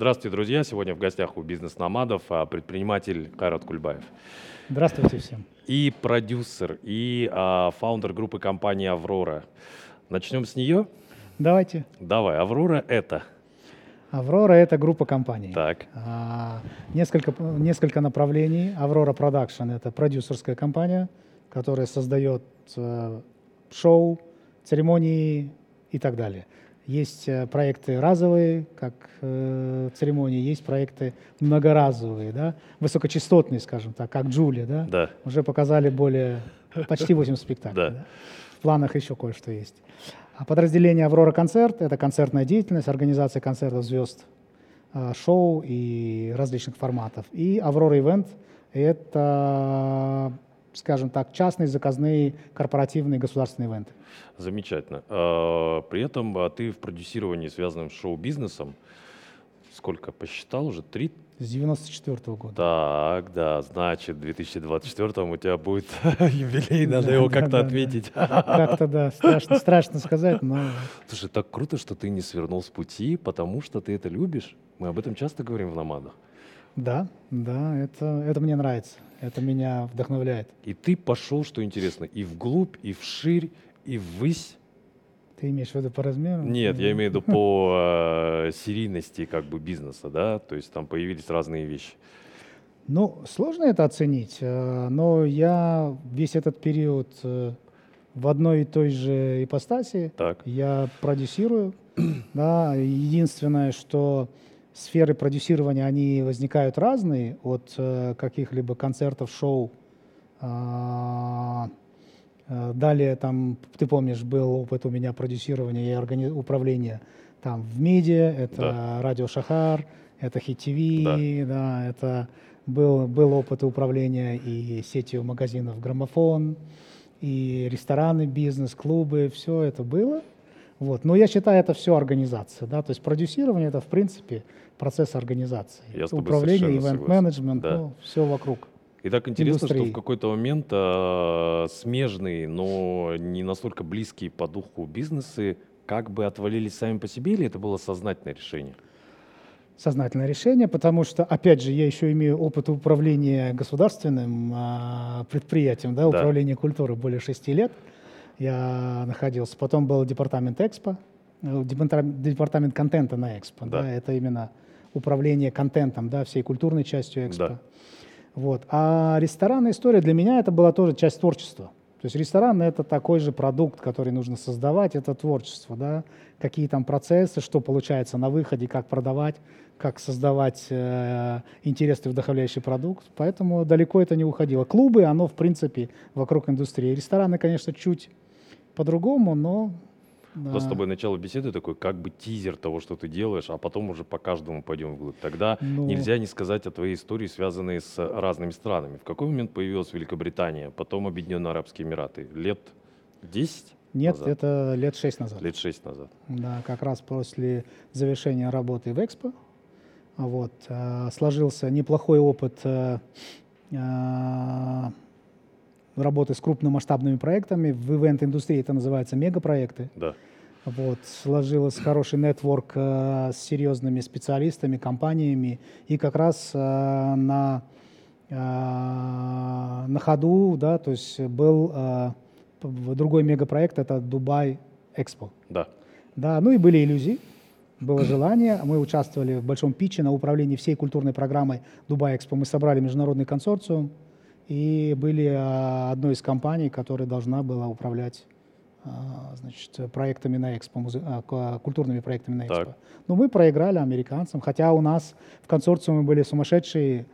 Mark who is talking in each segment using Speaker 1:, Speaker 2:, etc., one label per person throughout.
Speaker 1: Здравствуйте, друзья. Сегодня в гостях у бизнес-номадов а, предприниматель Кайрат Кульбаев.
Speaker 2: Здравствуйте всем.
Speaker 1: И продюсер, и а, founder группы компании «Аврора». Начнем с нее?
Speaker 2: Давайте.
Speaker 1: Давай. «Аврора» — это?
Speaker 2: «Аврора» — это группа компаний.
Speaker 1: Так.
Speaker 2: А, несколько, несколько направлений. «Аврора Продакшн» — это продюсерская компания, которая создает а, шоу, церемонии и так далее. Есть э, проекты разовые, как э, церемонии, есть проекты многоразовые, да, высокочастотные, скажем так, как Джулия, да.
Speaker 1: Да.
Speaker 2: Уже показали более, почти 8 спектаклей.
Speaker 1: Да.
Speaker 2: да. В планах еще кое-что есть. А подразделение «Аврора Концерт» — это концертная деятельность, организация концертов звезд, э, шоу и различных форматов. И «Аврора Ивент» — это скажем так, частные, заказные, корпоративные, государственные ивенты.
Speaker 1: Замечательно. А, при этом а, ты в продюсировании, связанном с шоу-бизнесом, сколько посчитал уже? Три?
Speaker 2: С 94 -го года.
Speaker 1: Так, да, значит, в 2024 у тебя будет юбилей, надо его как-то отметить.
Speaker 2: Как-то, да, страшно, страшно сказать, но...
Speaker 1: Слушай, так круто, что ты не свернул с пути, потому что ты это любишь. Мы об этом часто говорим в «Номадах».
Speaker 2: Да, да, это, это мне нравится, это меня вдохновляет.
Speaker 1: И ты пошел, что интересно, и вглубь, и вширь, и ввысь.
Speaker 2: Ты имеешь в виду по размеру?
Speaker 1: Нет, я имею в виду по э, серийности как бы бизнеса, да, то есть там появились разные вещи.
Speaker 2: Ну, сложно это оценить, э, но я весь этот период э, в одной и той же ипостаси.
Speaker 1: Так.
Speaker 2: Я продюсирую, да, единственное, что сферы продюсирования, они возникают разные, от э, каких-либо концертов, шоу. А, э, далее, там, ты помнишь, был опыт у меня продюсирования и органи... управления там в медиа, это да. радио Шахар, это Хит ТВ, да. да, это был, был опыт управления и сетью магазинов «Граммофон», и рестораны, бизнес, клубы, все это было. Вот. Но я считаю, это все организация. Да? То есть продюсирование это, в принципе, процесс организации.
Speaker 1: Я
Speaker 2: Управление, ивент-менеджмент, да. ну, все вокруг.
Speaker 1: И так интересно, индустрии. что в какой-то момент э, смежные, но не настолько близкие по духу бизнесы как бы отвалились сами по себе, или это было сознательное решение?
Speaker 2: Сознательное решение, потому что, опять же, я еще имею опыт управления государственным э, предприятием, да, да. управления культурой более шести лет я находился. Потом был департамент Экспо, э, департамент контента на Экспо. Да. Да, это именно управление контентом, да, всей культурной частью Экспо. Да. Вот. А ресторанная история для меня это была тоже часть творчества. То есть ресторан это такой же продукт, который нужно создавать, это творчество, да, какие там процессы, что получается на выходе, как продавать, как создавать э, интересный вдохновляющий продукт. Поэтому далеко это не уходило. Клубы, оно в принципе вокруг индустрии. Рестораны, конечно, чуть по-другому, но...
Speaker 1: У нас с тобой начало беседы такой, как бы тизер того, что ты делаешь, а потом уже по каждому пойдем вглубь. Тогда ну... нельзя не сказать о твоей истории, связанной с разными странами. В какой момент появилась Великобритания, потом Объединенные Арабские Эмираты? Лет 10?
Speaker 2: Нет,
Speaker 1: назад?
Speaker 2: это лет шесть назад.
Speaker 1: Лет шесть назад.
Speaker 2: Да, как раз после завершения работы в Экспо. Вот, э, сложился неплохой опыт э, э, работы с крупномасштабными проектами. В ивент-индустрии это называется мегапроекты.
Speaker 1: Да.
Speaker 2: Вот, сложилось хороший нетворк э, с серьезными специалистами, компаниями. И как раз э, на, э, на ходу, да, то есть был э, другой мегапроект, это Дубай Экспо.
Speaker 1: Да.
Speaker 2: Да, ну и были иллюзии, было желание. Мы участвовали в большом питче на управлении всей культурной программой Дубай Экспо. Мы собрали международный консорциум, и были а, одной из компаний, которая должна была управлять а, значит, проектами на Экспо, а, культурными проектами на Экспо. Но мы проиграли американцам, хотя у нас в консорциуме были сумасшедшие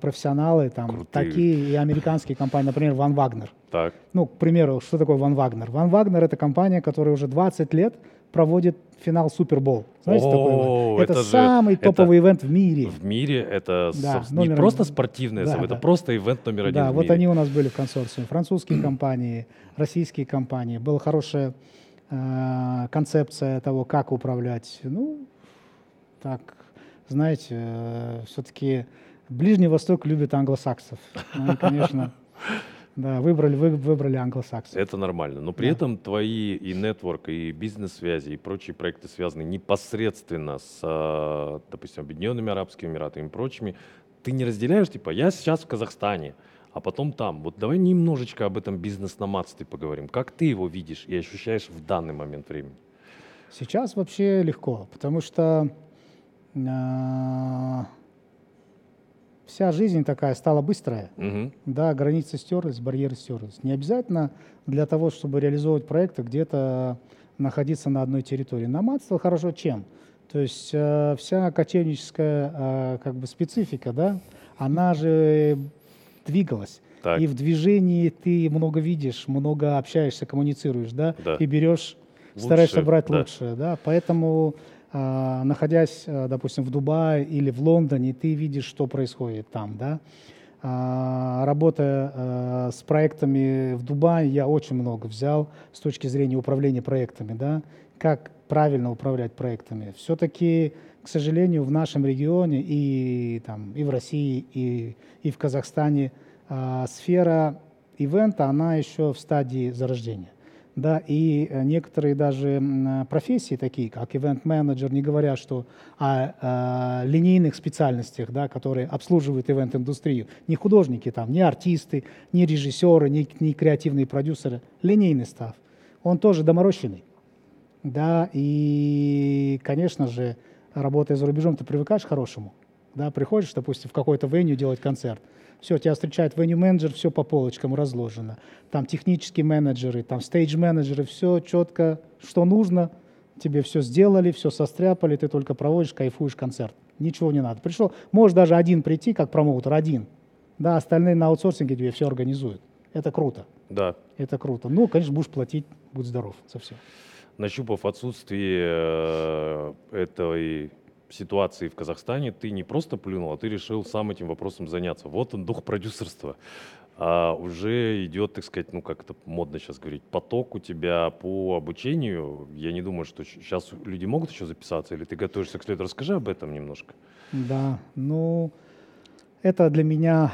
Speaker 2: профессионалы, там, Крутые. такие и американские компании, например, Ван Вагнер.
Speaker 1: Так.
Speaker 2: Ну, к примеру, что такое Ван Вагнер? Ван Вагнер — это компания, которая уже 20 лет проводит финал Супербол. Знаете, такой? Это, это самый же, топовый это, ивент в мире.
Speaker 1: В мире это да, со, не просто спортивное да, событие, да. это просто ивент номер один
Speaker 2: Да,
Speaker 1: в
Speaker 2: вот
Speaker 1: мире.
Speaker 2: они у нас были в консорциуме. Французские компании, российские компании. Была хорошая э, концепция того, как управлять. Ну, так, знаете, э, все-таки Ближний Восток любит англосаксов. Ну, конечно, Да, выбрали, вы, выбрали англосаксы.
Speaker 1: Это нормально. Но при да. этом твои и нетворк, и бизнес-связи, и прочие проекты связаны непосредственно с, а, допустим, Объединенными Арабскими Эмиратами и прочими. Ты не разделяешь, типа, я сейчас в Казахстане, а потом там. Вот давай немножечко об этом бизнес-номадстве поговорим. Как ты его видишь и ощущаешь в данный момент времени?
Speaker 2: Сейчас вообще легко, потому что э, вся жизнь такая стала быстрая. Угу. Да, границы стерлись, барьеры стерлись. Не обязательно для того, чтобы реализовывать проекты, где-то находиться на одной территории. Номадство хорошо чем? То есть э, вся кочевническая э, как бы специфика, да, она же двигалась. Так. И в движении ты много видишь, много общаешься, коммуницируешь, да, да. и берешь, лучшее, стараешься брать да. лучшее, да. Поэтому находясь, а, допустим, в Дубае или в Лондоне, ты видишь, что происходит там, да. А, работая с проектами в Дубае, я очень много взял с точки зрения управления проектами, да, как правильно управлять проектами. Все-таки, к сожалению, в нашем регионе и, там, и в России, и, и в Казахстане сфера ивента, она еще в стадии зарождения да, и э, некоторые даже профессии, такие как ивент-менеджер, не говоря, что о, о линейных специальностях, да, которые обслуживают ивент-индустрию, не художники там, не артисты, не режиссеры, не, не креативные продюсеры, линейный став, он тоже доморощенный, да, и, конечно же, работая за рубежом, ты привыкаешь к хорошему, да, приходишь, допустим, в какой-то веню делать концерт – все, тебя встречает venue-менеджер, все по полочкам разложено. Там технические менеджеры, там стейдж-менеджеры, все четко, что нужно, тебе все сделали, все состряпали, ты только проводишь, кайфуешь концерт. Ничего не надо. Пришел, можешь даже один прийти, как промоутер, один. Да, остальные на аутсорсинге тебе все организуют. Это круто.
Speaker 1: Да.
Speaker 2: Это круто. Ну, конечно, будешь платить, будь здоров за все.
Speaker 1: Нащупав отсутствие э, этой ситуации в Казахстане ты не просто плюнул, а ты решил сам этим вопросом заняться. Вот он, дух продюсерства. А уже идет, так сказать, ну как это модно сейчас говорить, поток у тебя по обучению. Я не думаю, что сейчас люди могут еще записаться, или ты готовишься к следу. Расскажи об этом немножко.
Speaker 2: Да, ну это для меня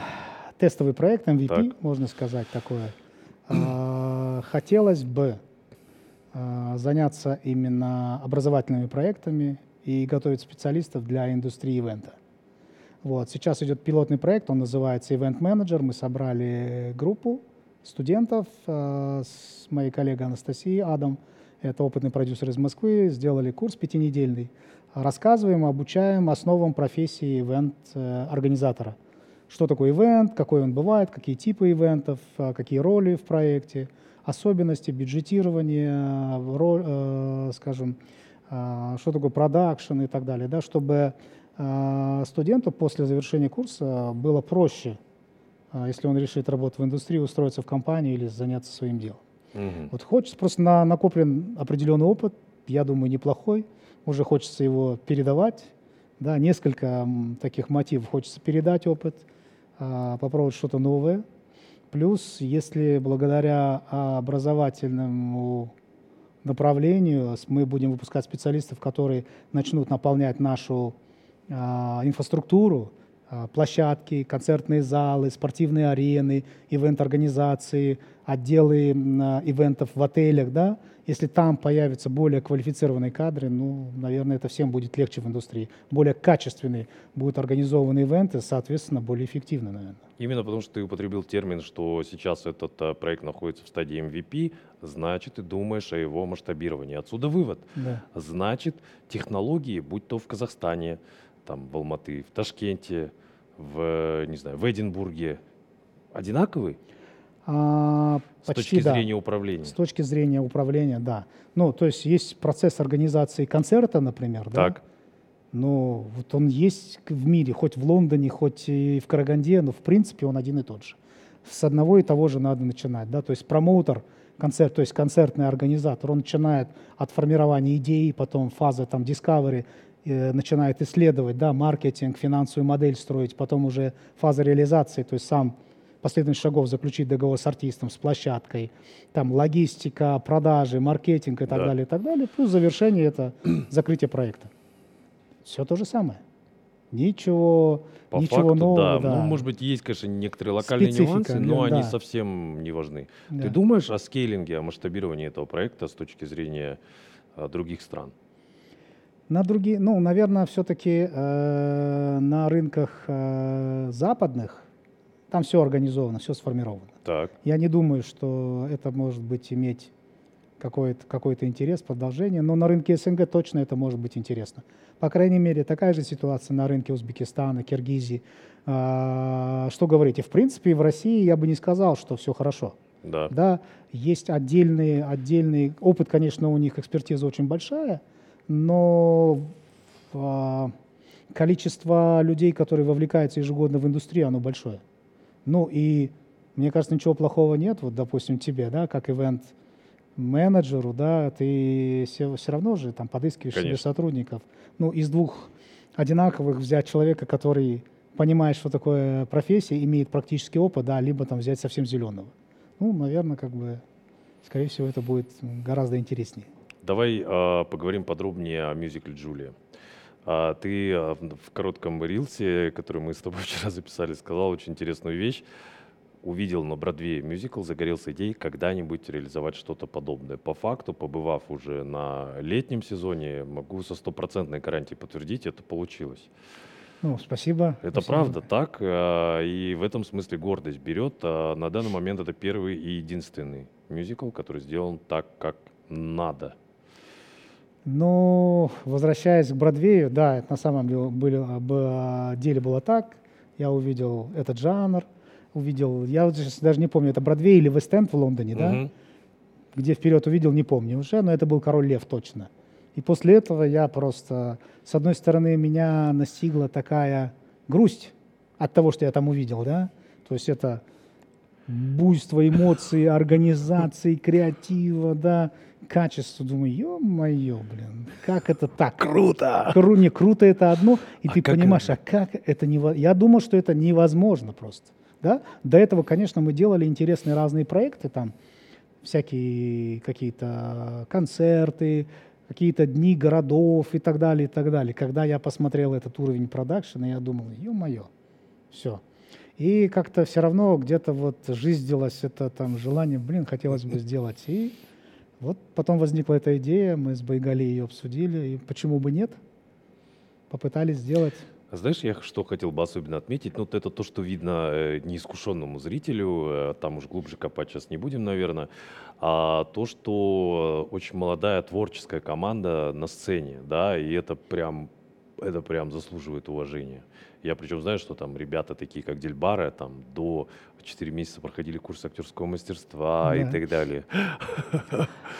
Speaker 2: тестовый проект MVP, так. можно сказать такое. А, хотелось бы а, заняться именно образовательными проектами и готовить специалистов для индустрии ивента. Вот. Сейчас идет пилотный проект, он называется Event Manager. Мы собрали группу студентов э, с моей коллегой Анастасией Адам. Это опытный продюсер из Москвы. Сделали курс пятинедельный. Рассказываем, обучаем основам профессии ивент-организатора. Что такое ивент, какой он бывает, какие типы ивентов, э, какие роли в проекте, особенности бюджетирования, роль, э, скажем, что такое продакшн и так далее, да, чтобы а, студенту после завершения курса было проще, а, если он решит работать в индустрии, устроиться в компанию или заняться своим делом. Угу. Вот хочется просто на, накоплен определенный опыт, я думаю, неплохой, уже хочется его передавать, да, несколько таких мотивов хочется передать опыт, попробовать что-то новое. Плюс, если благодаря образовательному направлению. Мы будем выпускать специалистов, которые начнут наполнять нашу э, инфраструктуру, э, площадки, концертные залы, спортивные арены, ивент-организации, отделы э, ивентов в отелях, да, если там появятся более квалифицированные кадры, ну, наверное, это всем будет легче в индустрии. Более качественные будут организованы ивенты, соответственно, более эффективны, наверное.
Speaker 1: Именно потому, что ты употребил термин, что сейчас этот а, проект находится в стадии MVP, значит, ты думаешь о его масштабировании. Отсюда вывод. Да. Значит, технологии, будь то в Казахстане, там, в Алматы, в Ташкенте, в, не знаю, в Эдинбурге, одинаковые?
Speaker 2: А,
Speaker 1: с почти, точки да. зрения управления.
Speaker 2: С точки зрения управления, да. Ну, то есть есть процесс организации концерта, например, так. да. Ну, вот он есть в мире, хоть в Лондоне, хоть и в Караганде, но в принципе он один и тот же. С одного и того же надо начинать, да. То есть промоутер, концерт, то есть концертный организатор, он начинает от формирования идеи, потом фаза там discovery, э, начинает исследовать, да, маркетинг, финансовую модель строить, потом уже фаза реализации, то есть сам последовательных шагов заключить договор с артистом, с площадкой, там логистика, продажи, маркетинг и так да. далее, и так далее, плюс завершение это закрытие проекта. Все то же самое. Ничего,
Speaker 1: По
Speaker 2: ничего
Speaker 1: факту,
Speaker 2: нового.
Speaker 1: да.
Speaker 2: Да.
Speaker 1: Ну, может быть, есть, конечно, некоторые локальные
Speaker 2: Специфика,
Speaker 1: нюансы, но
Speaker 2: да.
Speaker 1: они совсем не важны.
Speaker 2: Да.
Speaker 1: Ты думаешь о скейлинге, о масштабировании этого проекта с точки зрения а, других стран?
Speaker 2: На другие, ну, наверное, все-таки э, на рынках э, западных там все организовано, все сформировано.
Speaker 1: Так.
Speaker 2: Я не думаю, что это может быть иметь какой-то какой интерес, продолжение, но на рынке СНГ точно это может быть интересно. По крайней мере, такая же ситуация на рынке Узбекистана, Киргизии. А, что говорите? В принципе, в России я бы не сказал, что все хорошо.
Speaker 1: Да.
Speaker 2: Да, есть отдельные, отдельный опыт, конечно, у них экспертиза очень большая, но а, количество людей, которые вовлекаются ежегодно в индустрию, оно большое. Ну и мне кажется, ничего плохого нет. Вот, допустим, тебе, да, как ивент менеджеру, да, ты все, все равно же там подыскиваешь себе
Speaker 1: Конечно.
Speaker 2: сотрудников. Ну, из двух одинаковых взять человека, который понимает, что такое профессия, имеет практический опыт, да, либо там взять совсем зеленого. Ну, наверное, как бы, скорее всего, это будет гораздо интереснее.
Speaker 1: Давай а, поговорим подробнее о мюзикле «Джулия». А, ты а, в коротком рилсе, который мы с тобой вчера записали, сказал очень интересную вещь. Увидел на Бродвее мюзикл, загорелся идеей когда-нибудь реализовать что-то подобное. По факту, побывав уже на летнем сезоне, могу со стопроцентной гарантией подтвердить, это получилось.
Speaker 2: Ну, спасибо.
Speaker 1: Это
Speaker 2: спасибо.
Speaker 1: правда так, а, и в этом смысле гордость берет. А На данный момент это первый и единственный мюзикл, который сделан так, как надо.
Speaker 2: Ну, возвращаясь к Бродвею, да, это на самом деле, были- деле было так. Я увидел этот жанр, увидел, я вот сейчас даже не помню, это Бродвей или Вест-Энд в Лондоне, да?
Speaker 1: Мгм.
Speaker 2: Где вперед увидел, не помню уже, но это был Король Лев точно. И после этого я просто, с одной стороны, меня настигла такая грусть от того, что я там увидел, да? То есть это буйство эмоций, организации, креатива, да, качество. Думаю, ё-моё, блин, как это так?
Speaker 1: Круто!
Speaker 2: Кру, не круто это одно, и
Speaker 1: А
Speaker 2: ты понимаешь,
Speaker 1: это?
Speaker 2: а как это невозможно? Я думал, что это невозможно просто. Да? До этого, конечно, мы делали интересные разные проекты, там всякие какие-то концерты, какие-то дни городов и так далее, и так далее. Когда я посмотрел этот уровень продакшена, я думал, ё-моё, все. И как-то все равно где-то вот жизнилось это там желание, блин, хотелось бы сделать. И вот потом возникла эта идея, мы с Байгали ее обсудили, и почему бы нет? Попытались сделать.
Speaker 1: А Знаешь, я что хотел бы особенно отметить, ну, вот это то, что видно э, неискушенному зрителю, э, там уж глубже копать сейчас не будем, наверное, а то, что э, очень молодая творческая команда на сцене, да, и это прям, это прям заслуживает уважения. Я причем знаю, что там ребята такие, как Дельбара, там до 4 месяца проходили курс актерского мастерства и
Speaker 2: Да.
Speaker 1: так далее.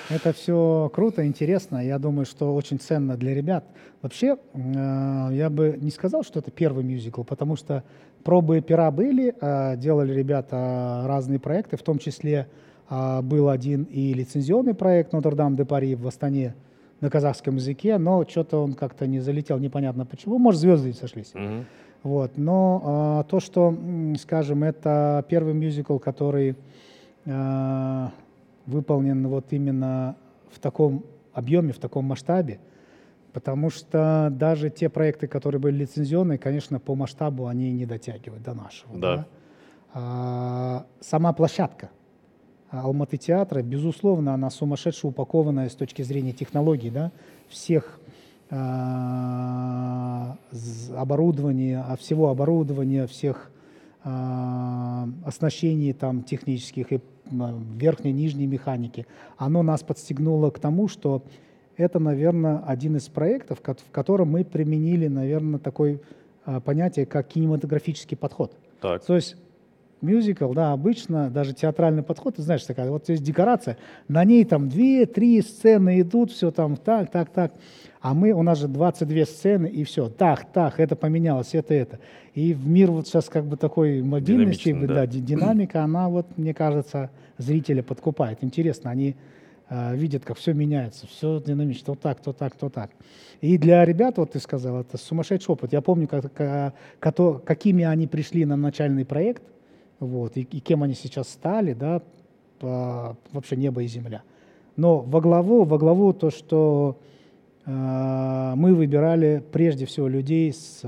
Speaker 2: Это все круто, интересно. Я думаю, что очень ценно для ребят. Вообще, э, я бы не сказал, что это первый мюзикл, потому что пробы пера были, э, делали ребята разные проекты, в том числе э, был один и лицензионный проект «Нотр-Дам де Пари» в Астане на казахском языке, но что-то он как-то не залетел, непонятно почему. Может, звезды не сошлись.
Speaker 1: Мгм.
Speaker 2: Вот. Но а, то, что, скажем, это первый мюзикл, который а, выполнен вот именно в таком объеме, в таком масштабе, потому что даже те проекты, которые были лицензионные, конечно, по масштабу они не дотягивают до нашего.
Speaker 1: Да.
Speaker 2: А, сама площадка Алматы театра, безусловно, она сумасшедше упакованная с точки зрения технологий, да, всех оборудования, а, всего оборудования, всех а, оснащений там технических и верхней, нижней механики, оно нас подстегнуло к тому, что это, наверное, один из проектов, в котором мы применили, наверное, такое а, понятие, как кинематографический подход.
Speaker 1: Так.
Speaker 2: То есть мюзикл, да, обычно даже театральный подход, ты знаешь, такая, вот есть декорация, на ней там две-три сцены идут, все там так, так, так. А мы, у нас же 22 сцены, и все, так, так, это поменялось, это, это. И в мир вот сейчас как бы такой мобильности, да,
Speaker 1: да.
Speaker 2: ди- динамика, она вот, мне кажется, зрителя подкупает. Интересно, они э, видят, как все меняется, все динамично, то так, то так, то так. И для ребят, вот ты сказал, это сумасшедший опыт. Я помню, как, ка- кото- какими они пришли на начальный проект, вот, и, и кем они сейчас стали, да, по- вообще небо и земля. Но во главу, во главу то, что э, мы выбирали прежде всего людей с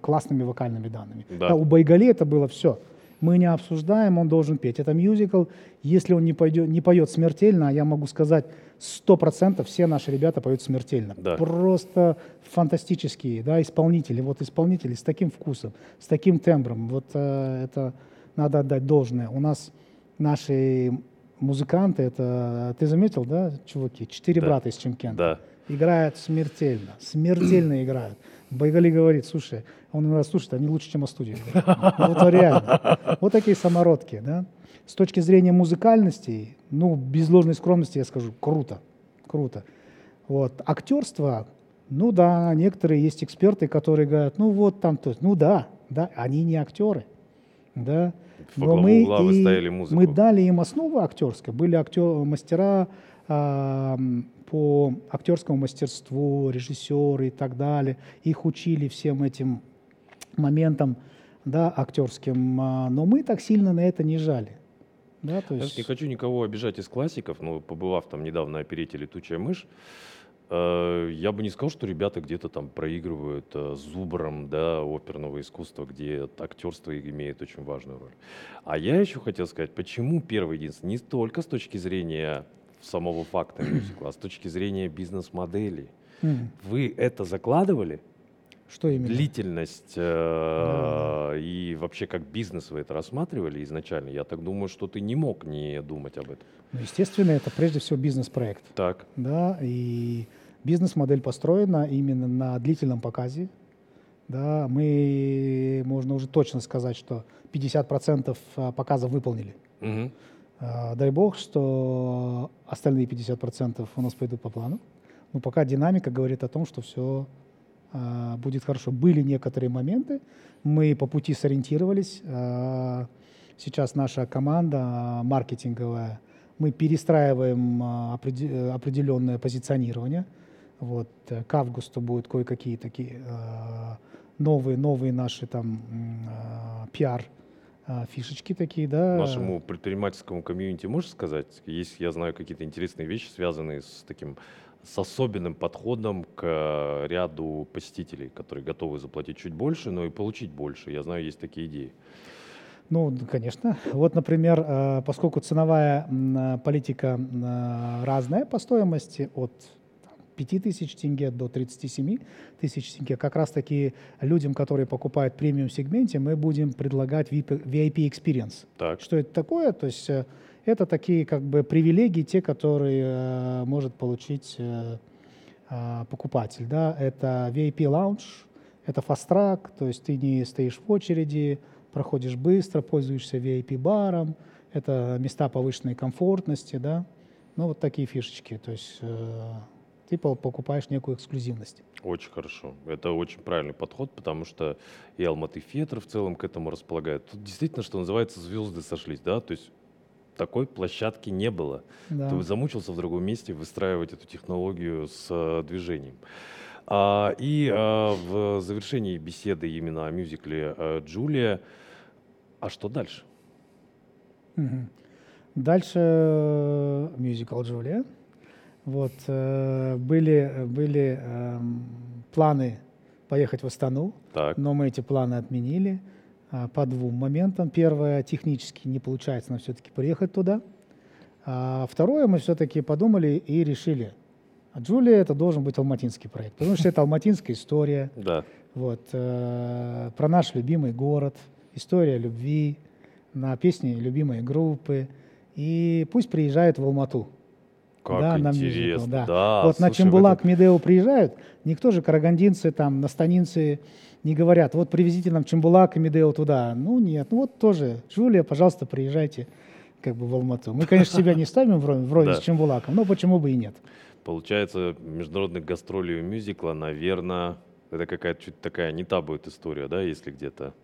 Speaker 2: классными вокальными данными. Да. Да, у Байгали это было все. Мы не обсуждаем, он должен петь. Это мюзикл. Если он не, пойдет, не поет смертельно, я могу сказать, сто процентов все наши ребята поют смертельно. Да. Просто фантастические да, исполнители. Вот исполнители с таким вкусом, с таким тембром. Вот э, это надо отдать должное. У нас наши музыканты, это, ты заметил, да, чуваки, четыре да. брата из Чемкента. Да. Играют смертельно, смертельно играют. Байгали говорит, слушай, он раз, слушай, они лучше, чем о студии. Ну, вот реально. Вот такие самородки, да. С точки зрения музыкальности, ну, без ложной скромности я скажу, круто, круто. Вот. Актерство, ну да, некоторые есть эксперты, которые говорят, ну вот там, то есть, ну да, да, они не актеры, да.
Speaker 1: Но мы, и,
Speaker 2: мы дали им основу актерской, были актер, мастера э, по актерскому мастерству, режиссеры и так далее. Их учили всем этим моментам да, актерским, а, но мы так сильно на это не жали.
Speaker 1: Да, то есть... Не хочу никого обижать из классиков, но побывав там недавно на оперете «Летучая мышь», я бы не сказал, что ребята где-то там проигрывают э, зубром да, оперного искусства, где актерство имеет очень важную роль. А я еще хотел сказать, почему первый единственный, не только с точки зрения самого факта мюзикла, а с точки зрения бизнес-модели. Вы это закладывали?
Speaker 2: Что именно?
Speaker 1: Длительность э, да. и вообще как бизнес вы это рассматривали изначально? Я так думаю, что ты не мог не думать об этом.
Speaker 2: Ну, естественно, это прежде всего бизнес-проект.
Speaker 1: Так.
Speaker 2: Да, и бизнес-модель построена именно на длительном показе. Да, мы, можно уже точно сказать, что 50% э, показов выполнили. Угу. Дай бог, что остальные 50% у нас пойдут по плану. Но пока динамика говорит о том, что все а, будет хорошо. Были некоторые моменты, мы по пути сориентировались. А, сейчас наша команда маркетинговая, мы перестраиваем а, определенное позиционирование. Вот, к августу будут кое-какие такие новые, новые наши там пиар фишечки такие, да.
Speaker 1: Нашему предпринимательскому комьюнити можешь сказать, есть, я знаю, какие-то интересные вещи, связанные с таким с особенным подходом к э, ряду посетителей, которые готовы заплатить чуть больше, но и получить больше. Я знаю, есть такие идеи.
Speaker 2: Ну, конечно. Вот, например, э, поскольку ценовая политика разная по стоимости от 5 тысяч тенге до 37 тысяч тенге, как раз таки людям, которые покупают премиум сегменте, мы будем предлагать VIP experience. Так. Что это такое? То есть э, это такие как бы привилегии, те, которые э, может получить э, покупатель. Да? Это VIP lounge, это fast track, то есть ты не стоишь в очереди, проходишь быстро, пользуешься VIP-баром, это места повышенной комфортности, да, ну вот такие фишечки, то есть ты покупаешь некую эксклюзивность.
Speaker 1: Очень хорошо. Это очень правильный подход, потому что и Алматы Фетр в целом к этому располагает. Тут действительно, что называется, звезды сошлись, да, то есть такой площадки не было. Да. Ты замучился в другом месте выстраивать эту технологию с э, движением. А, и а, в завершении беседы именно о мюзикле а, «Джулия», а что дальше?
Speaker 2: Угу. Дальше мюзикл «Джулия». Вот, э, были были э, планы поехать в Астану, так. но мы эти планы отменили. А, по двум моментам. Первое, технически не получается нам все-таки приехать туда. А второе, мы все-таки подумали и решили, а Джулия это должен быть алматинский проект, потому что это алматинская история.
Speaker 1: Да.
Speaker 2: Вот, э, про наш любимый город, история любви, на песни любимой группы. И пусть приезжает в Алмату.
Speaker 1: Как да, интересно. На да. да.
Speaker 2: Вот слушай, на Чембулак, это... Медео приезжают, никто же карагандинцы, там, настанинцы не говорят, вот привезите нам Чембулак и Медео туда. Ну нет, ну вот тоже, Жулия, пожалуйста, приезжайте как бы в Алмату. Мы, конечно, себя не ставим вроде, с Чембулаком, но почему бы и нет.
Speaker 1: Получается, международных гастролей мюзикла, наверное, это какая-то чуть такая не та будет история, да, если где-то.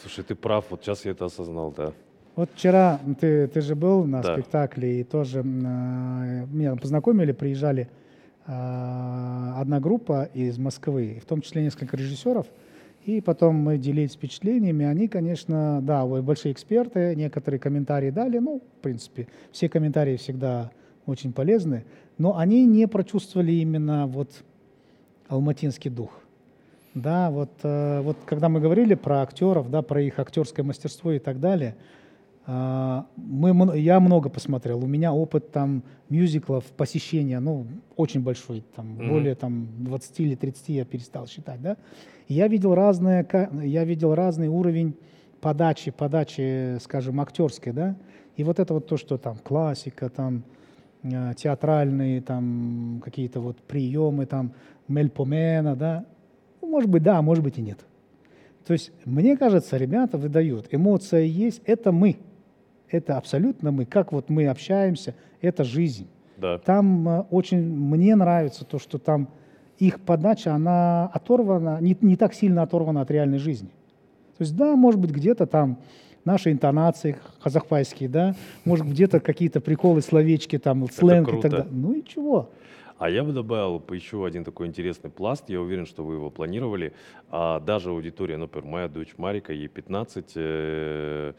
Speaker 1: Слушай, ты прав, вот сейчас я это осознал, да.
Speaker 2: Вот вчера ты, ты же был на да. спектакле, и тоже э, меня познакомили, приезжали э, одна группа из Москвы, в том числе несколько режиссеров, и потом мы делились впечатлениями. Они, конечно, да, большие эксперты, некоторые комментарии дали. Ну, в принципе, все комментарии всегда очень полезны. Но они не прочувствовали именно вот алматинский дух. Да, вот, э, вот когда мы говорили про актеров, да, про их актерское мастерство и так далее, мы, я много посмотрел. У меня опыт там мюзиклов, посещения, ну, очень большой, там, mm-hmm. более там 20 или 30 я перестал считать, да. И я видел разное, я видел разный уровень подачи, подачи, скажем, актерской, да. И вот это вот то, что там классика, там э, театральные, там какие-то вот приемы, там мельпомена, да, ну, может быть, да, может быть и нет. То есть, мне кажется, ребята выдают, эмоция есть, это мы, это абсолютно мы, как вот мы общаемся, это жизнь. Да. Там э, очень, мне нравится то, что там их подача, она оторвана, не, не так сильно оторвана от реальной жизни. То есть, да, может быть, где-то там наши интонации казахпайские, да, может, где-то какие-то приколы, словечки, там, сленг и так далее. Ну и чего?
Speaker 1: А я бы добавил еще один такой интересный пласт. Я уверен, что вы его планировали. А даже аудитория, например, моя дочь Марика, ей 15, э,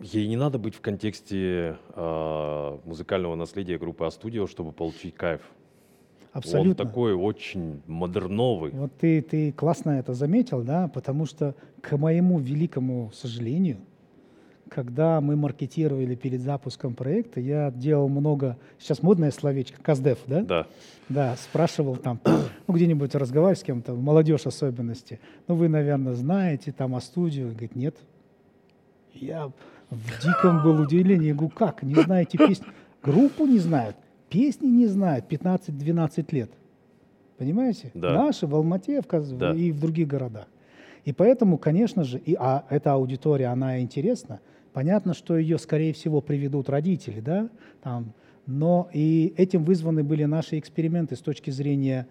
Speaker 1: ей не надо быть в контексте э, музыкального наследия группы А-студио, чтобы получить кайф. Абсолютно. Он такой очень модерновый.
Speaker 2: Вот ты, ты классно это заметил, да, потому что, к моему великому сожалению, когда мы маркетировали перед запуском проекта, я делал много, сейчас модное словечко, КАЗДЕФ, да?
Speaker 1: Да.
Speaker 2: Да, спрашивал там, ну, где-нибудь разговаривать с кем-то, молодежь особенности. Ну, вы, наверное, знаете там о студию. Говорит, нет. Я в диком был удивлении. Я говорю, как, не знаете песню? Группу не знают, песни не знают, 15-12 лет. Понимаете? Да. Наши в Алмате в Каз... да. и в других городах. И поэтому, конечно же, и, а эта аудитория, она интересна, Понятно, что ее, скорее всего, приведут родители, да, там, но и этим вызваны были наши эксперименты с точки зрения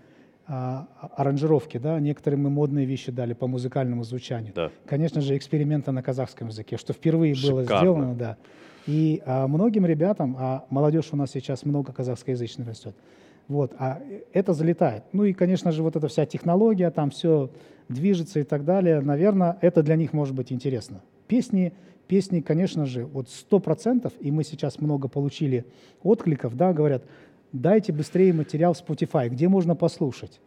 Speaker 2: аранжировки, да, некоторые мы модные вещи дали по музыкальному звучанию. Да. Конечно же, эксперименты на казахском языке, что впервые Шикарно. было сделано, да. И а, многим ребятам, а молодежь у нас сейчас много казахскоязычной растет, вот, а это залетает. Ну и, конечно же, вот эта вся технология, там все движется и так далее, наверное, это для них может быть интересно. Песни Песни, конечно же, вот сто процентов, и мы сейчас много получили откликов, да, говорят, дайте быстрее материал в Spotify, где можно послушать.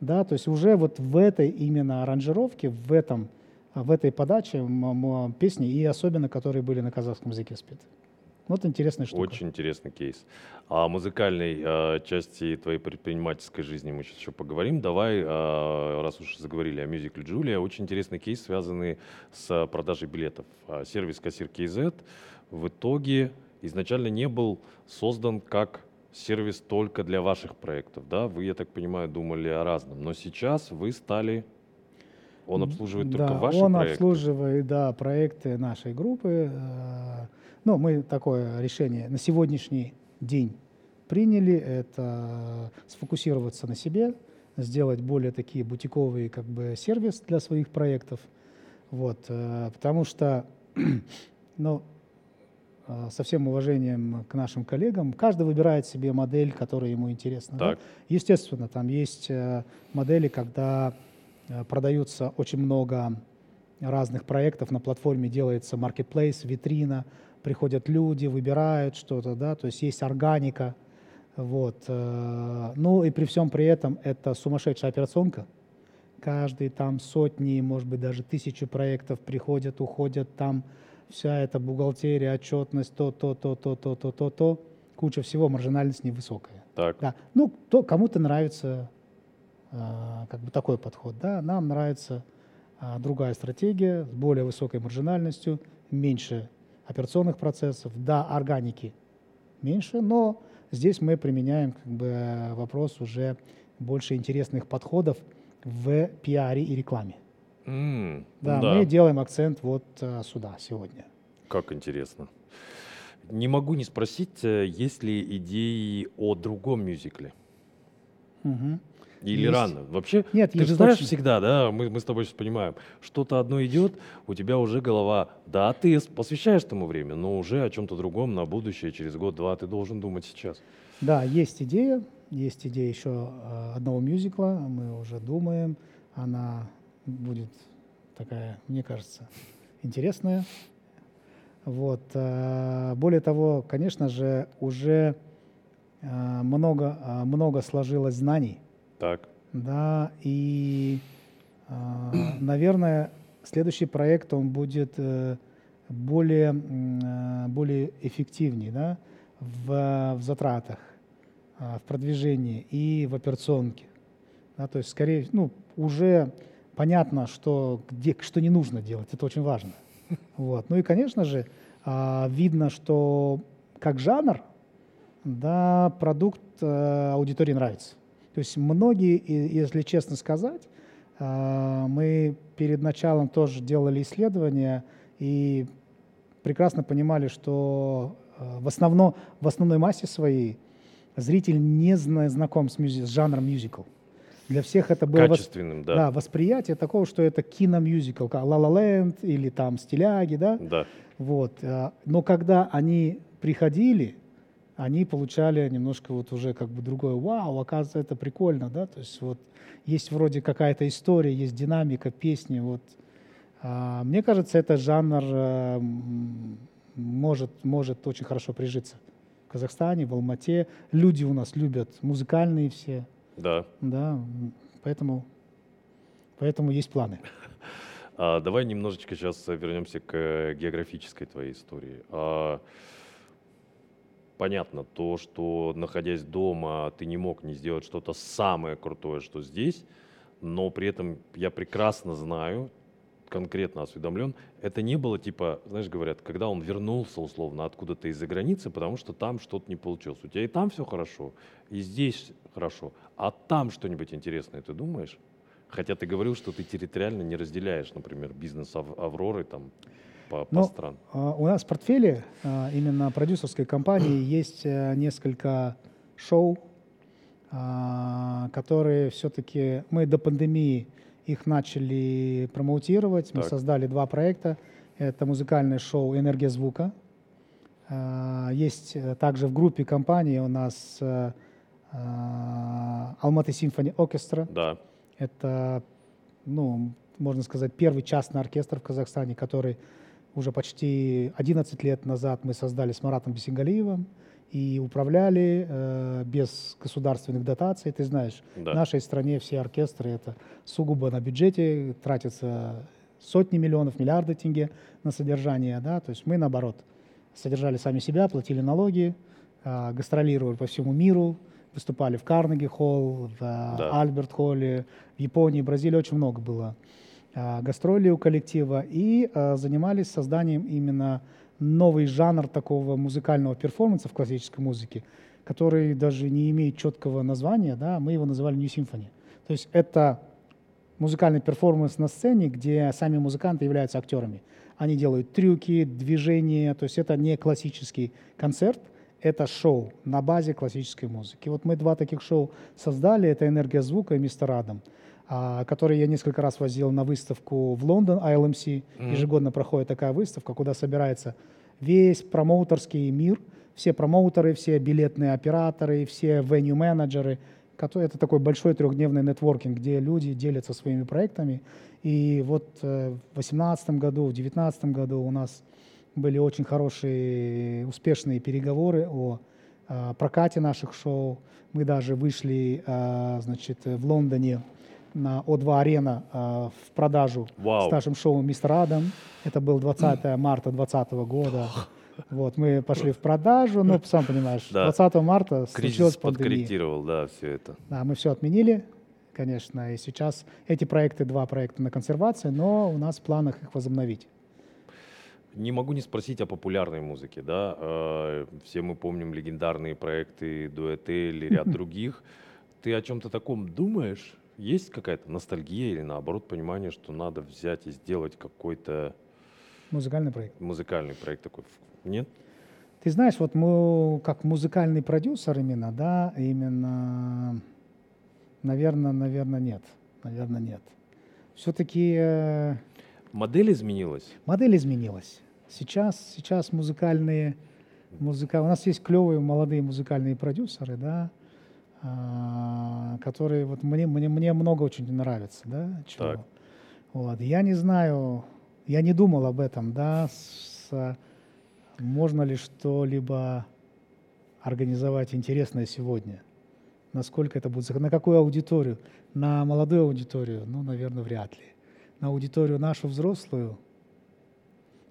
Speaker 2: Да, то есть уже вот в этой именно аранжировке, в, этом, в этой подаче песни, и особенно, которые были на казахском языке спеты. Вот интересная штука.
Speaker 1: Очень интересный кейс. О музыкальной э, части твоей предпринимательской жизни мы сейчас еще поговорим. Давай, э, раз уж заговорили о мюзикле Джулия, очень интересный кейс, связанный с продажей билетов. А, сервис Кассир KZ в итоге изначально не был создан как сервис только для ваших проектов, да? Вы, я так понимаю, думали о разном. Но сейчас вы стали он обслуживает только
Speaker 2: да,
Speaker 1: ваши
Speaker 2: он
Speaker 1: проекты?
Speaker 2: Он обслуживает, да, проекты нашей группы. Э, ну, мы такое решение на сегодняшний день приняли, это сфокусироваться на себе, сделать более такие бутиковые как бы сервис для своих проектов. Вот, э, потому что, ну, со всем уважением к нашим коллегам, каждый выбирает себе модель, которая ему интересна. Да? Естественно, там есть э, модели, когда продаются очень много разных проектов, на платформе делается marketplace, витрина, приходят люди, выбирают что-то, да, то есть есть органика, вот. Э, ну и при всем при этом это сумасшедшая операционка. Каждый там сотни, может быть, даже тысячи проектов приходят, уходят, там вся эта бухгалтерия, отчетность, то, то, то, то, то, то, то, то, куча всего, маржинальность невысокая.
Speaker 1: Так.
Speaker 2: Да. Ну, то, кому-то нравится э, как бы такой подход, да, нам нравится э, другая стратегия с более высокой маржинальностью, меньше операционных процессов, да, органики меньше, но здесь мы применяем как бы вопрос уже больше интересных подходов в пиаре и рекламе.
Speaker 1: Mm,
Speaker 2: да, да, мы делаем акцент вот uh, сюда сегодня.
Speaker 1: Как интересно. Не могу не спросить, э, есть ли идеи о другом мюзикле?
Speaker 2: Угу.
Speaker 1: Или есть. рано? Вообще, Нет, ты же знаешь точно. всегда, да, мы, мы с тобой сейчас понимаем, что-то одно идет, у тебя уже голова, да, ты посвящаешь этому время, но уже о чем-то другом на будущее, через год-два ты должен думать сейчас.
Speaker 2: Да, есть идея, есть идея еще э, одного мюзикла, мы уже думаем, она будет такая, мне кажется, интересная. Вот. Э, более того, конечно же, уже э, много, много сложилось знаний
Speaker 1: Так.
Speaker 2: Да, и, э, наверное, следующий проект, он будет э, более, э, более эффективнее, да, в, в затратах, э, в продвижении и в операционке. Да, то есть, скорее, ну, уже понятно, что, где, что не нужно делать, это очень важно. Вот. Ну и, конечно же, а, видно, что как жанр, да, продукт э, аудитории нравится. То есть многие, если честно сказать, э, мы перед началом тоже делали исследования и прекрасно понимали, что э, в, основном, в основной массе своей зритель не знаком с, мюзи- с жанром мюзикл. Для всех это было
Speaker 1: Качественным, вос... да.
Speaker 2: Да, восприятие такого, что это киномюзикл, как «Ла Ла Ленд» или там «Стиляги», да?
Speaker 1: Да.
Speaker 2: Вот. Э, но когда они приходили, они получали немножко вот уже как бы другое, вау, оказывается, это прикольно, да, то есть вот есть вроде какая-то история, есть динамика песни, вот. А, мне кажется, этот жанр а, может, может очень хорошо прижиться в Казахстане, в Алмате. Люди у нас любят музыкальные все.
Speaker 1: Да.
Speaker 2: Да, поэтому, поэтому есть планы.
Speaker 1: А, давай немножечко сейчас вернемся к географической твоей истории. А, понятно, то, что находясь дома, ты не мог не сделать что-то самое крутое, что здесь, но при этом я прекрасно знаю, конкретно осведомлен, это не было типа, знаешь, говорят, когда он вернулся условно откуда-то из-за границы, потому что там что-то не получилось. У тебя и там все хорошо, и здесь хорошо, а там что-нибудь интересное ты думаешь? Хотя ты говорил, что ты территориально не разделяешь, например, бизнес Авроры там по, по
Speaker 2: ну,
Speaker 1: странам.
Speaker 2: У нас в портфеле а, именно продюсерской компании есть э, несколько шоу, а, которые все-таки мы до пандемии их начали промоутировать. Мы так. создали два проекта. Это музыкальное шоу «Энергия звука». А, есть э, также в группе компании у нас э, Алматы Симфони Оркестра.
Speaker 1: Да.
Speaker 2: Это, ну, можно сказать, первый частный оркестр в Казахстане, который уже почти 11 лет назад мы создали с Маратом Бесенгалиевым и управляли э, без государственных дотаций. Ты знаешь, да. в нашей стране все оркестры это сугубо на бюджете, тратятся сотни миллионов, миллиарды тенге на содержание. Да? То есть мы, наоборот, содержали сами себя, платили налоги, э, гастролировали по всему миру, выступали в Карнеги-холл, в э, да. Альберт-холле, в Японии, Бразилии очень много было э, гастролей у коллектива и э, занимались созданием именно новый жанр такого музыкального перформанса в классической музыке, который даже не имеет четкого названия, да, мы его называли New Symphony. То есть это музыкальный перформанс на сцене, где сами музыканты являются актерами. Они делают трюки, движения, то есть это не классический концерт, это шоу на базе классической музыки. Вот мы два таких шоу создали, это «Энергия звука» и «Мистер Адам», который я несколько раз возил на выставку в Лондон, ILMC. Mm-hmm. Ежегодно проходит такая выставка, куда собирается весь промоутерский мир, все промоутеры, все билетные операторы, все venue-менеджеры. Это такой большой трехдневный нетворкинг, где люди делятся своими проектами. И вот э, в 2018 году, в 2019 году у нас были очень хорошие, успешные переговоры о э, прокате наших шоу. Мы даже вышли, э, значит, в Лондоне на О2 Арена э, в продажу
Speaker 1: Вау.
Speaker 2: с нашим шоу «Мистер Адам». Это был 20 марта 2020 года. Вот, мы пошли в продажу, ну, сам понимаешь, да. 20 марта
Speaker 1: Кризис случилась пандемия. подкорректировал, да, все это.
Speaker 2: Да, мы все отменили, конечно, и сейчас эти проекты, два проекта на консервации, но у нас в планах их возобновить.
Speaker 1: Не могу не спросить о популярной музыке, да. Э, все мы помним легендарные проекты Дуэте или ряд других. Ты о чем-то таком думаешь? Есть какая-то ностальгия или наоборот понимание, что надо взять и сделать какой-то
Speaker 2: музыкальный проект?
Speaker 1: Музыкальный проект такой. Нет?
Speaker 2: Ты знаешь, вот мы как музыкальный продюсер именно, да, именно, наверное, наверное, нет. Наверное, нет. Все-таки... Э,
Speaker 1: модель изменилась?
Speaker 2: Модель изменилась. Сейчас, сейчас музыкальные, музыка... у нас есть клевые молодые музыкальные продюсеры, да, а, которые вот мне, мне, мне много очень нравится, да, чего. Так. Вот. Я не знаю, я не думал об этом, да, с, можно ли что-либо организовать интересное сегодня. насколько это будет, на какую аудиторию? На молодую аудиторию? Ну, наверное, вряд ли. На аудиторию нашу взрослую,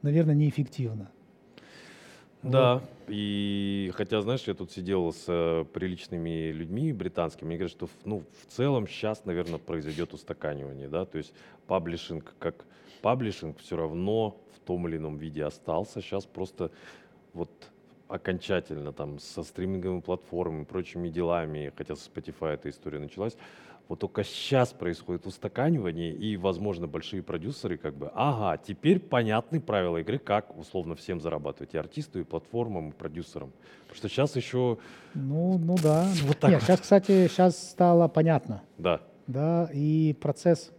Speaker 2: наверное, неэффективно.
Speaker 1: Да, и хотя, знаешь, я тут сидел с э, приличными людьми британскими, мне говорят, что ну, в целом сейчас, наверное, произойдет устаканивание, да, то есть паблишинг как паблишинг все равно в том или ином виде остался, сейчас просто вот окончательно там со стриминговыми платформами прочими делами, хотя с Spotify эта история началась, вот только сейчас происходит устаканивание, и, возможно, большие продюсеры как бы, ага, теперь понятны правила игры, как условно всем зарабатывать, и артисту, и платформам, и продюсерам. Потому что сейчас еще...
Speaker 2: Ну, ну да. Вот так Нет, вот. сейчас, кстати, сейчас стало понятно.
Speaker 1: Да.
Speaker 2: Да, и процесс,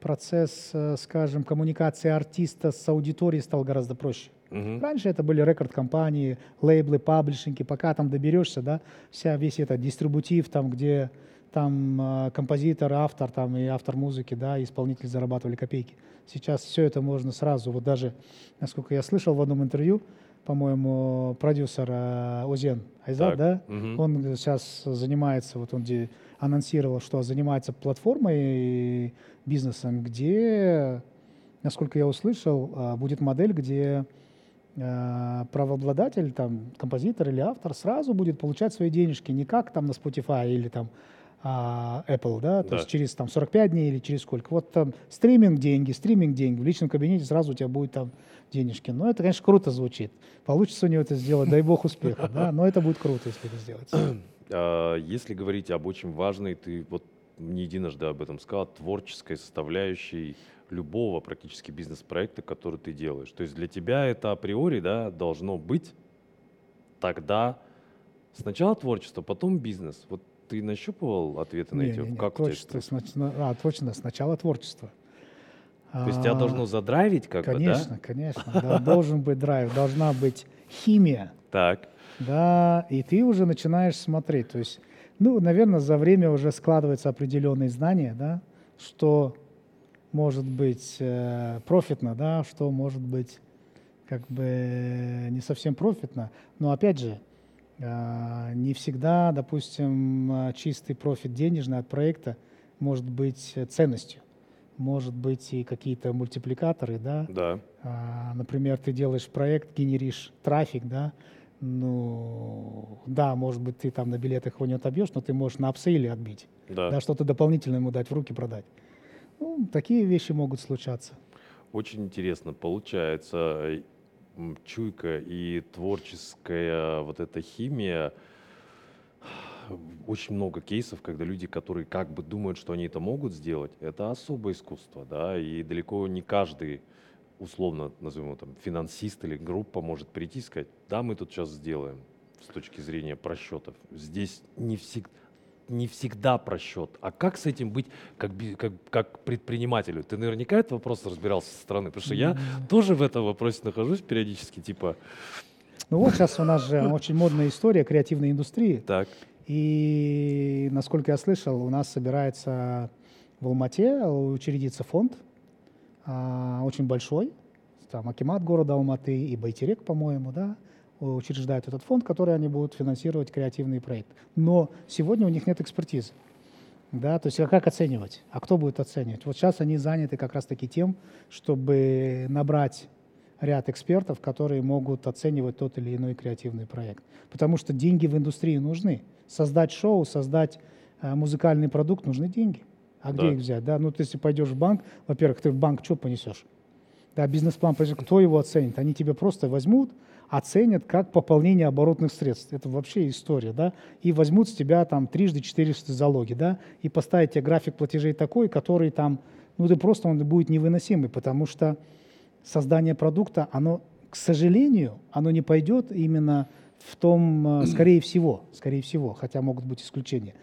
Speaker 2: процесс, э, скажем, коммуникации артиста с аудиторией стал гораздо проще. Угу. Раньше это были рекорд-компании, лейблы, паблишинги, пока там доберешься, да, вся весь этот дистрибутив, там, где там э, композитор, автор там, и автор музыки, да, и исполнители зарабатывали копейки. Сейчас все это можно сразу, вот даже, насколько я слышал в одном интервью, по-моему, продюсер э, Озен Айзад, да, угу. он сейчас занимается, вот он где анонсировал, что занимается платформой бизнесом, где, насколько я услышал, э, будет модель, где правообладатель, там, композитор или автор сразу будет получать свои денежки не как там на Spotify или там Apple, да, то да. есть через там 45 дней или через сколько. Вот там стриминг деньги, стриминг деньги, в личном кабинете сразу у тебя будет там денежки. Но это, конечно, круто звучит. Получится у него это сделать, дай бог успеха, да, но это будет круто, если это сделать.
Speaker 1: А, если говорить об очень важной, ты вот не единожды об этом сказал, творческой составляющей любого практически бизнес-проекта, который ты делаешь. То есть для тебя это априори да, должно быть тогда сначала творчество, потом бизнес. Вот ты нащупывал ответы на эти?
Speaker 2: Не, не, как творчество, снач... а, творчество, сначала творчество.
Speaker 1: То есть тебя а, должно задрайвить как
Speaker 2: конечно,
Speaker 1: бы,
Speaker 2: да? Конечно, конечно. должен быть драйв, должна быть химия.
Speaker 1: Так.
Speaker 2: Да, и ты уже начинаешь смотреть. То есть, ну, наверное, за время уже складываются определенные знания, да, что может быть э, профитно, да, что может быть как бы не совсем профитно. Но опять же, не всегда, допустим, чистый профит денежный от проекта может быть ценностью. Может быть и какие-то мультипликаторы, да.
Speaker 1: Да.
Speaker 2: А, например, ты делаешь проект, генеришь трафик, да. Ну, да, может быть, ты там на билетах его не отобьешь, но ты можешь на апсейле отбить. Да. да что-то дополнительное ему дать в руки продать. Ну, такие вещи могут случаться.
Speaker 1: Очень интересно. Получается, чуйка и творческая вот эта химия, очень много кейсов, когда люди, которые как бы думают, что они это могут сделать, это особое искусство, да, и далеко не каждый, условно назовем его там, финансист или группа может прийти и сказать, да, мы тут сейчас сделаем с точки зрения просчетов. Здесь не всегда, не всегда просчет. А как с этим быть как, как, как предпринимателю? Ты наверняка этот вопрос разбирался со стороны, потому что я тоже в этом вопросе нахожусь периодически, типа...
Speaker 2: Ну вот сейчас у нас же очень модная история креативной индустрии.
Speaker 1: Так.
Speaker 2: И, насколько я слышал, у нас собирается в Алмате учредится фонд, а, очень большой, там Акимат города Алматы и Байтерек, по-моему, да, учреждают этот фонд, который они будут финансировать креативный проект. Но сегодня у них нет экспертизы. Да, то есть а как оценивать? А кто будет оценивать? Вот сейчас они заняты как раз-таки тем, чтобы набрать ряд экспертов, которые могут оценивать тот или иной креативный проект. Потому что деньги в индустрии нужны. Создать шоу, создать э, музыкальный продукт нужны деньги. А где да. их взять? Да? Ну, ты, если пойдешь в банк, во-первых, ты в банк что понесешь? Да, бизнес-план, кто его оценит? Они тебя просто возьмут, оценят как пополнение оборотных средств. Это вообще история, да, и возьмут с тебя там трижды, четырежды залоги, да, и поставят тебе график платежей такой, который там, ну, ты просто он будет невыносимый, потому что создание продукта, оно, к сожалению, оно не пойдет именно в том, э, скорее всего, скорее всего, хотя могут быть исключения,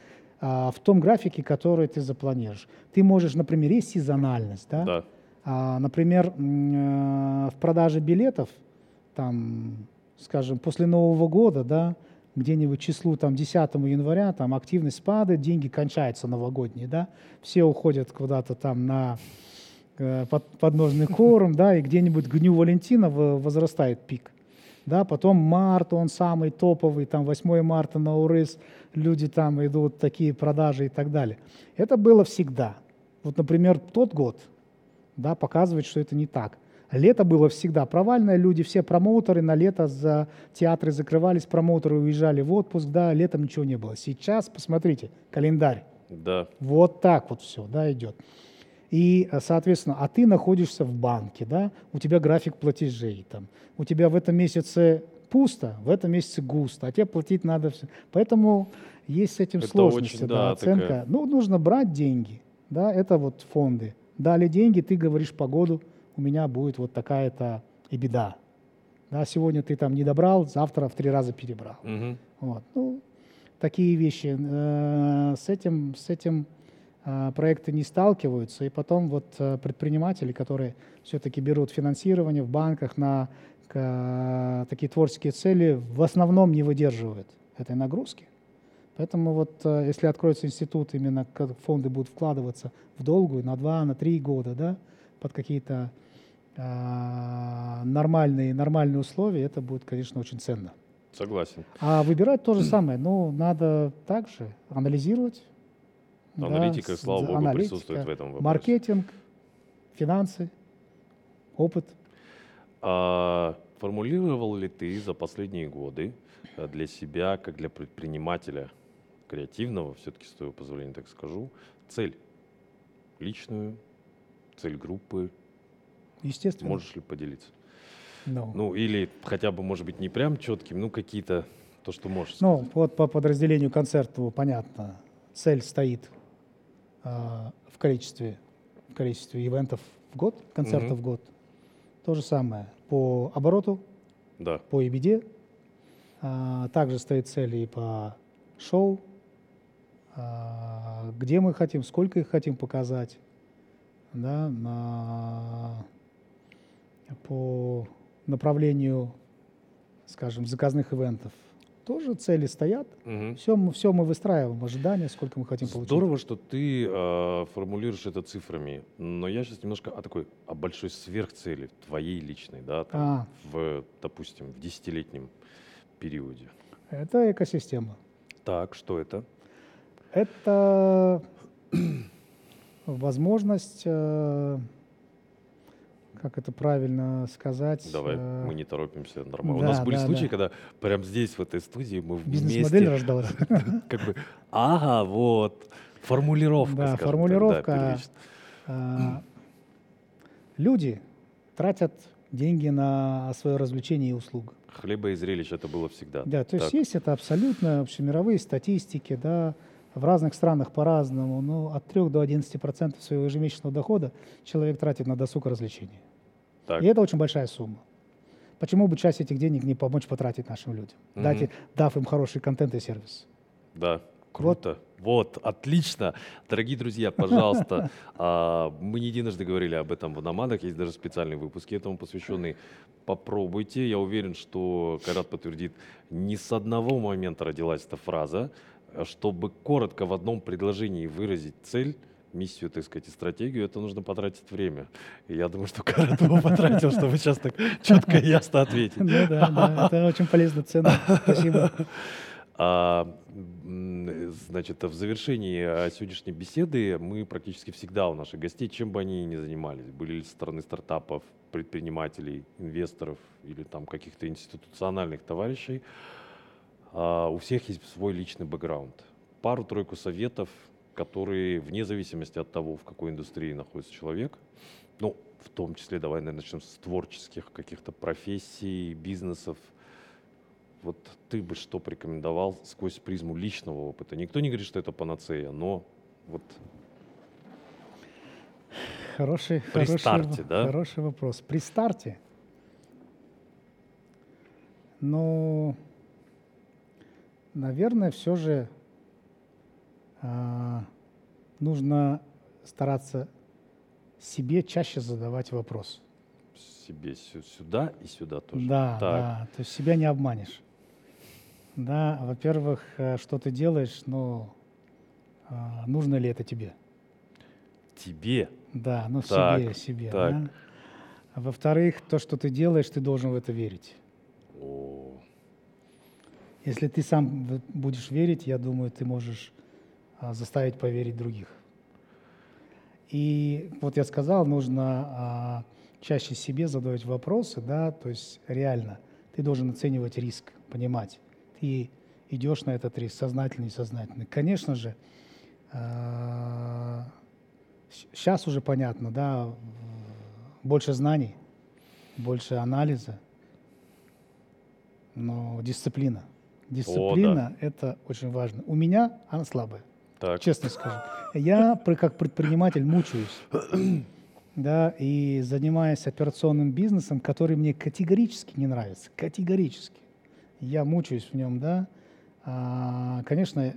Speaker 2: а, в том графике, который ты запланируешь. Ты можешь, например, есть сезональность, да?
Speaker 1: Да.
Speaker 2: А, например, э, в продаже билетов – там, скажем, после Нового года, да, где-нибудь числу там 10 января там активность падает, деньги кончаются новогодние, да, все уходят куда-то там на э, под, подножный корм, да, и где-нибудь к Дню Валентина возрастает пик. Да, потом март, он самый топовый, там 8 марта на УРИС, люди там идут, такие продажи и так далее. Это было всегда. Вот, например, тот год да, показывает, что это не так. Лето было всегда провальное, люди, все промоутеры на лето за театры закрывались, промоутеры уезжали в отпуск, да, летом ничего не было. Сейчас, посмотрите, календарь.
Speaker 1: Да.
Speaker 2: Вот так вот все, да, идет. И, соответственно, а ты находишься в банке, да, у тебя график платежей, там, у тебя в этом месяце пусто, в этом месяце густо, а тебе платить надо все. Поэтому есть с этим это сложности, очень, да, да, оценка. Такая... Ну, нужно брать деньги, да, это вот фонды. Дали деньги, ты говоришь погоду, у меня будет вот такая-то и беда. Да, сегодня ты там не добрал, завтра в три раза перебрал. Угу. Вот. Ну, такие вещи. Э, с этим, с этим э, проекты не сталкиваются. И потом вот э, предприниматели, которые все-таки берут финансирование в банках на такие творческие цели, в основном не выдерживают этой нагрузки. Поэтому вот если откроется институт, именно фонды будут вкладываться в долгую на два, на три года, да, под какие-то нормальные, нормальные условия, это будет, конечно, очень ценно.
Speaker 1: Согласен.
Speaker 2: А выбирать то же самое. Ну, надо также анализировать.
Speaker 1: Аналитика, да, слава богу, аналитика, присутствует в этом вопросе.
Speaker 2: Маркетинг, финансы, опыт.
Speaker 1: А, формулировал ли ты за последние годы э, для себя, как для предпринимателя креативного, все-таки с твоего позволения так скажу, цель личную, цель группы,
Speaker 2: Естественно.
Speaker 1: Можешь ли поделиться?
Speaker 2: No. Ну.
Speaker 1: ну, или хотя бы, может быть, не прям четким, ну, какие-то, то, что можешь
Speaker 2: сказать. Ну, вот по подразделению концерту понятно. Цель стоит э, в количестве, в количестве ивентов в год, концертов угу. в год. То же самое по обороту,
Speaker 1: да.
Speaker 2: по EBD. А, также стоит цель и по шоу, а, где мы хотим, сколько их хотим показать, да, на по направлению, скажем, заказных ивентов, тоже цели стоят. Угу. Все, мы, все мы выстраиваем, ожидания, сколько мы хотим получить.
Speaker 1: Здорово, что ты э, формулируешь это цифрами, но я сейчас немножко о такой, о большой сверхцели твоей личной, да, там, а. в, допустим, в десятилетнем периоде.
Speaker 2: Это экосистема.
Speaker 1: Так, что это?
Speaker 2: Это возможность э, как это правильно сказать.
Speaker 1: Давай, э, мы не торопимся, нормально. Да, У нас были да, случаи, да. когда прямо здесь, в этой студии, мы вместе...
Speaker 2: Бизнес-модель рождалась.
Speaker 1: Как бы, ага, вот, формулировка,
Speaker 2: Да, формулировка. А, люди тратят деньги на свое развлечение и услугу.
Speaker 1: Хлеба и зрелищ это было всегда.
Speaker 2: Да, то есть есть это абсолютно общемировые статистики, да, в разных странах по-разному, но от 3 до 11 процентов своего ежемесячного дохода человек тратит на досуг и развлечения. Так. И это очень большая сумма. Почему бы часть этих денег не помочь потратить нашим людям, угу. дать, дав им хороший контент и сервис?
Speaker 1: Да, круто. Вот. отлично. Дорогие друзья, пожалуйста, а, мы не единожды говорили об этом в Намадах, есть даже специальные выпуски этому посвященные. Попробуйте, я уверен, что Карат подтвердит, не с одного момента родилась эта фраза, чтобы коротко в одном предложении выразить цель, миссию, так сказать, и стратегию, это нужно потратить время. И я думаю, что Карат его потратил, чтобы сейчас так четко и ясно ответить. Ну
Speaker 2: да, да, это очень полезно, ценно. Спасибо.
Speaker 1: А, значит, в завершении а, сегодняшней беседы мы практически всегда у наших гостей, чем бы они ни занимались, были ли со стороны стартапов, предпринимателей, инвесторов или там каких-то институциональных товарищей, а, у всех есть свой личный бэкграунд. Пару-тройку советов, которые вне зависимости от того, в какой индустрии находится человек, ну, в том числе, давай, наверное, начнем с творческих каких-то профессий, бизнесов. Вот ты бы что порекомендовал сквозь призму личного опыта? Никто не говорит, что это панацея, но вот
Speaker 2: Хороший, При хороший, старте, да? хороший вопрос. При старте? Ну, наверное, все же нужно стараться себе чаще задавать вопрос.
Speaker 1: Себе сюда и сюда тоже.
Speaker 2: Да, так. да. То есть себя не обманешь. Да, во-первых, э, что ты делаешь, но э, нужно ли это тебе?
Speaker 1: Тебе?
Speaker 2: Да, ну так, себе, себе. Так. Да? А во-вторых, то, что ты делаешь, ты должен в это верить. О. Если ты сам будешь верить, я думаю, ты можешь а, заставить поверить других. И вот я сказал, нужно а, чаще себе задавать вопросы, да, то есть реально ты должен оценивать риск, понимать, ты идешь на этот риск, сознательный, несознательный. Конечно же, а, сейчас уже понятно, да, больше знаний, больше анализа, но дисциплина. Дисциплина О, да. это очень важно. У меня она слабая, так. честно скажу. Я как предприниматель мучаюсь. Да, и занимаясь операционным бизнесом, который мне категорически не нравится, категорически. Я мучаюсь в нем, да. А, конечно, э,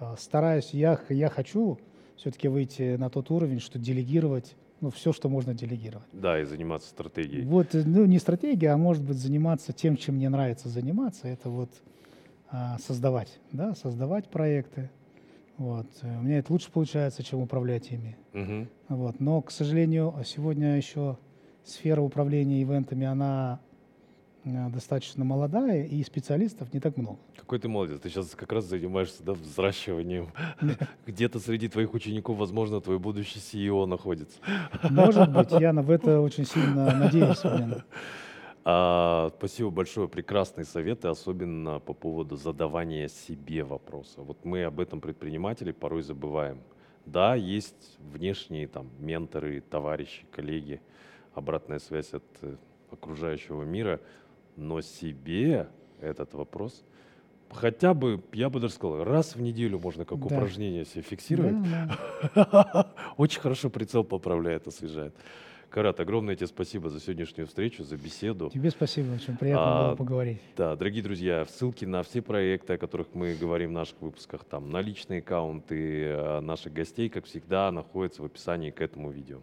Speaker 2: э, стараюсь, я, я хочу все-таки выйти на тот уровень, что делегировать ну, все, что можно делегировать.
Speaker 1: Да, и заниматься стратегией.
Speaker 2: Вот, э, ну, не стратегия, а может быть заниматься тем, чем мне нравится заниматься, это вот а, создавать, да, создавать проекты. Вот. Э, у меня это лучше получается, чем управлять ими. Угу. Вот. Но, к сожалению, сегодня еще сфера управления ивентами, она Э, достаточно молодая, и специалистов не так много.
Speaker 1: Какой ты молодец. Ты сейчас как раз занимаешься да, взращиванием. Где-то среди твоих учеников, возможно, твой будущий CEO находится.
Speaker 2: Может быть, я в это очень сильно надеюсь.
Speaker 1: А, спасибо большое, прекрасные советы, особенно по поводу задавания себе вопроса. Вот мы об этом предприниматели порой забываем. Да, есть внешние там менторы, товарищи, коллеги, обратная связь от э, окружающего мира, но себе этот вопрос хотя бы, я бы даже сказал, раз в неделю можно как да. упражнение себе фиксировать. Да, да. Очень хорошо прицел поправляет, освежает. Карат, огромное тебе спасибо за сегодняшнюю встречу, за беседу.
Speaker 2: Тебе спасибо, очень приятно а, было поговорить.
Speaker 1: Да, дорогие друзья, ссылки на все проекты, о которых мы говорим в наших выпусках, там, на личные аккаунты наших гостей, как всегда, находятся в описании к этому видео.